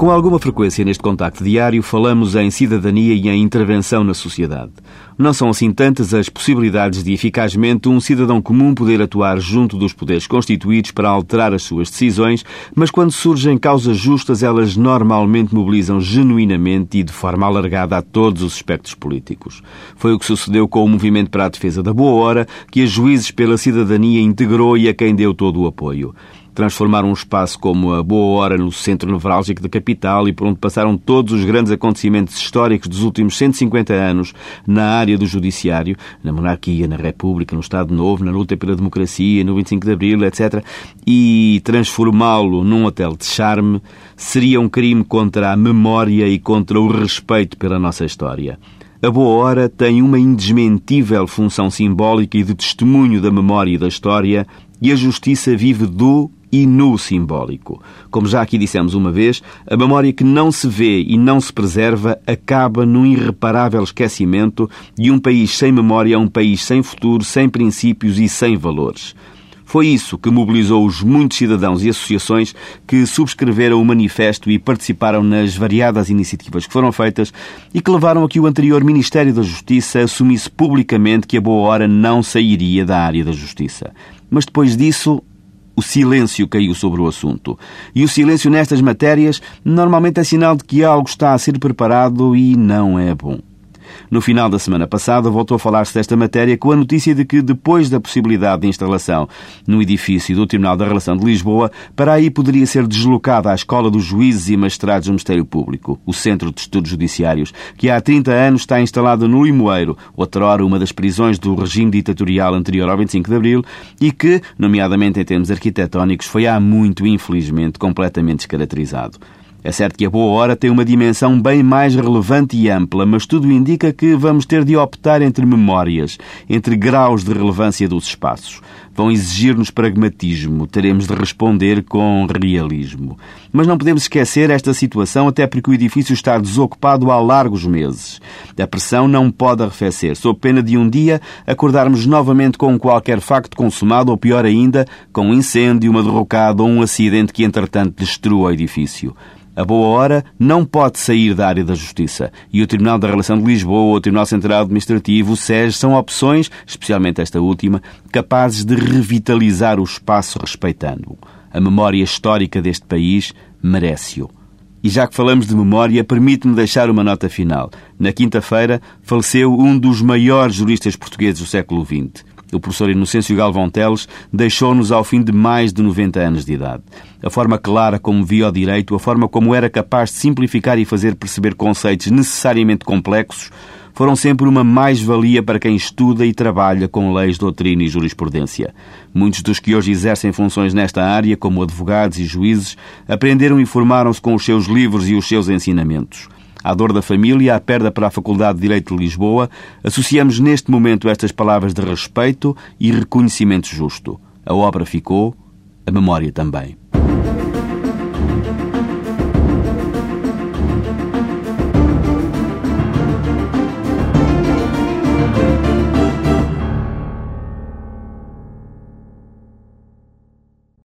Com alguma frequência neste contacto diário, falamos em cidadania e em intervenção na sociedade. Não são assim tantas as possibilidades de eficazmente um cidadão comum poder atuar junto dos poderes constituídos para alterar as suas decisões, mas quando surgem causas justas, elas normalmente mobilizam genuinamente e de forma alargada a todos os aspectos políticos. Foi o que sucedeu com o Movimento para a Defesa da Boa Hora, que a Juízes pela Cidadania integrou e a quem deu todo o apoio transformaram um espaço como a Boa Hora no centro nevrálgico da capital e por onde passaram todos os grandes acontecimentos históricos dos últimos 150 anos na área do judiciário, na monarquia, na república, no Estado Novo, na luta pela democracia, no 25 de Abril, etc., e transformá-lo num hotel de charme seria um crime contra a memória e contra o respeito pela nossa história. A Boa Hora tem uma indesmentível função simbólica e de testemunho da memória e da história, e a justiça vive do e no simbólico. Como já aqui dissemos uma vez, a memória que não se vê e não se preserva acaba num irreparável esquecimento e um país sem memória é um país sem futuro, sem princípios e sem valores. Foi isso que mobilizou os muitos cidadãos e associações que subscreveram o manifesto e participaram nas variadas iniciativas que foram feitas e que levaram a que o anterior Ministério da Justiça assumisse publicamente que a boa hora não sairia da área da justiça. Mas depois disso, o silêncio caiu sobre o assunto. E o silêncio nestas matérias normalmente é sinal de que algo está a ser preparado e não é bom. No final da semana passada, voltou a falar-se desta matéria com a notícia de que, depois da possibilidade de instalação no edifício do Tribunal da Relação de Lisboa, para aí poderia ser deslocada a Escola dos Juízes e Magistrados do Ministério Público, o Centro de Estudos Judiciários, que há 30 anos está instalado no Limoeiro, outrora uma das prisões do regime ditatorial anterior ao 25 de Abril, e que, nomeadamente em termos arquitetónicos, foi há muito, infelizmente, completamente descaracterizado. É certo que a boa hora tem uma dimensão bem mais relevante e ampla, mas tudo indica que vamos ter de optar entre memórias, entre graus de relevância dos espaços. Vão exigir-nos pragmatismo, teremos de responder com realismo. Mas não podemos esquecer esta situação, até porque o edifício está desocupado há largos meses. A pressão não pode arrefecer, sob pena de um dia acordarmos novamente com qualquer facto consumado, ou pior ainda, com um incêndio, uma derrocada ou um acidente que, entretanto, destrua o edifício. A boa hora não pode sair da área da justiça. E o Tribunal da Relação de Lisboa, o Tribunal Central Administrativo, o SES, são opções, especialmente esta última, capazes de revitalizar o espaço respeitando-o. A memória histórica deste país merece-o. E já que falamos de memória, permite-me deixar uma nota final. Na quinta-feira faleceu um dos maiores juristas portugueses do século XX. O professor Inocêncio Galvão Teles deixou-nos ao fim de mais de 90 anos de idade. A forma clara como via o direito, a forma como era capaz de simplificar e fazer perceber conceitos necessariamente complexos, foram sempre uma mais-valia para quem estuda e trabalha com leis, doutrina e jurisprudência. Muitos dos que hoje exercem funções nesta área, como advogados e juízes, aprenderam e formaram-se com os seus livros e os seus ensinamentos. À dor da família, à perda para a Faculdade de Direito de Lisboa, associamos neste momento estas palavras de respeito e reconhecimento justo. A obra ficou, a memória também.